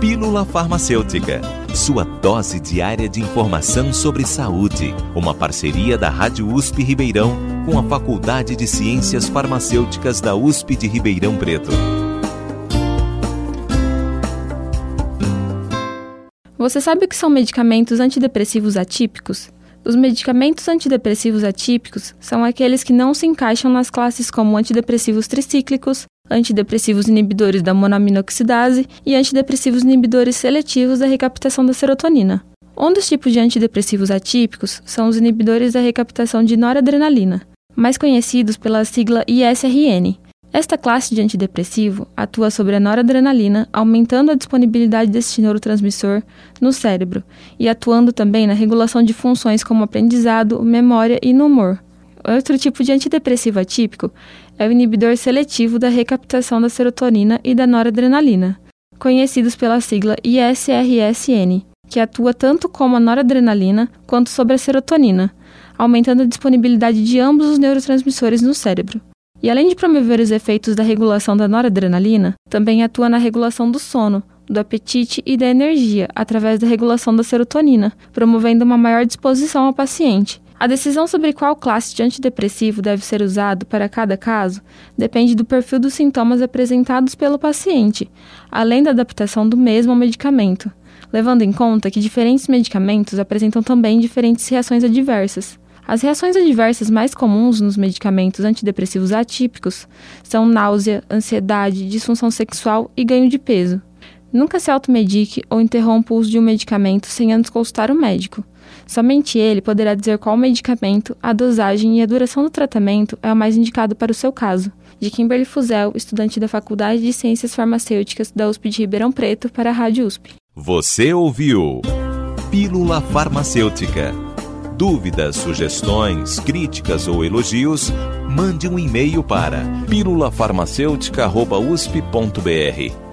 Pílula Farmacêutica, sua dose diária de informação sobre saúde. Uma parceria da Rádio USP Ribeirão com a Faculdade de Ciências Farmacêuticas da USP de Ribeirão Preto. Você sabe o que são medicamentos antidepressivos atípicos? Os medicamentos antidepressivos atípicos são aqueles que não se encaixam nas classes como antidepressivos tricíclicos, antidepressivos inibidores da monoaminoxidase e antidepressivos inibidores seletivos da recaptação da serotonina. Um dos tipos de antidepressivos atípicos são os inibidores da recaptação de noradrenalina, mais conhecidos pela sigla ISRN. Esta classe de antidepressivo atua sobre a noradrenalina, aumentando a disponibilidade deste neurotransmissor no cérebro e atuando também na regulação de funções como aprendizado, memória e no humor. Outro tipo de antidepressivo atípico é o inibidor seletivo da recaptação da serotonina e da noradrenalina, conhecidos pela sigla ISRSN, que atua tanto como a noradrenalina quanto sobre a serotonina, aumentando a disponibilidade de ambos os neurotransmissores no cérebro. E além de promover os efeitos da regulação da noradrenalina, também atua na regulação do sono, do apetite e da energia através da regulação da serotonina, promovendo uma maior disposição ao paciente, a decisão sobre qual classe de antidepressivo deve ser usado para cada caso depende do perfil dos sintomas apresentados pelo paciente, além da adaptação do mesmo ao medicamento, levando em conta que diferentes medicamentos apresentam também diferentes reações adversas. As reações adversas mais comuns nos medicamentos antidepressivos atípicos são náusea, ansiedade, disfunção sexual e ganho de peso. Nunca se automedique ou interrompa o uso de um medicamento sem antes consultar o médico. Somente ele poderá dizer qual medicamento, a dosagem e a duração do tratamento é o mais indicado para o seu caso. De Kimberly Fuzel, estudante da Faculdade de Ciências Farmacêuticas da USP de Ribeirão Preto, para a Rádio USP. Você ouviu Pílula Farmacêutica. Dúvidas, sugestões, críticas ou elogios, mande um e-mail para pílulafarmacêutica.usp.br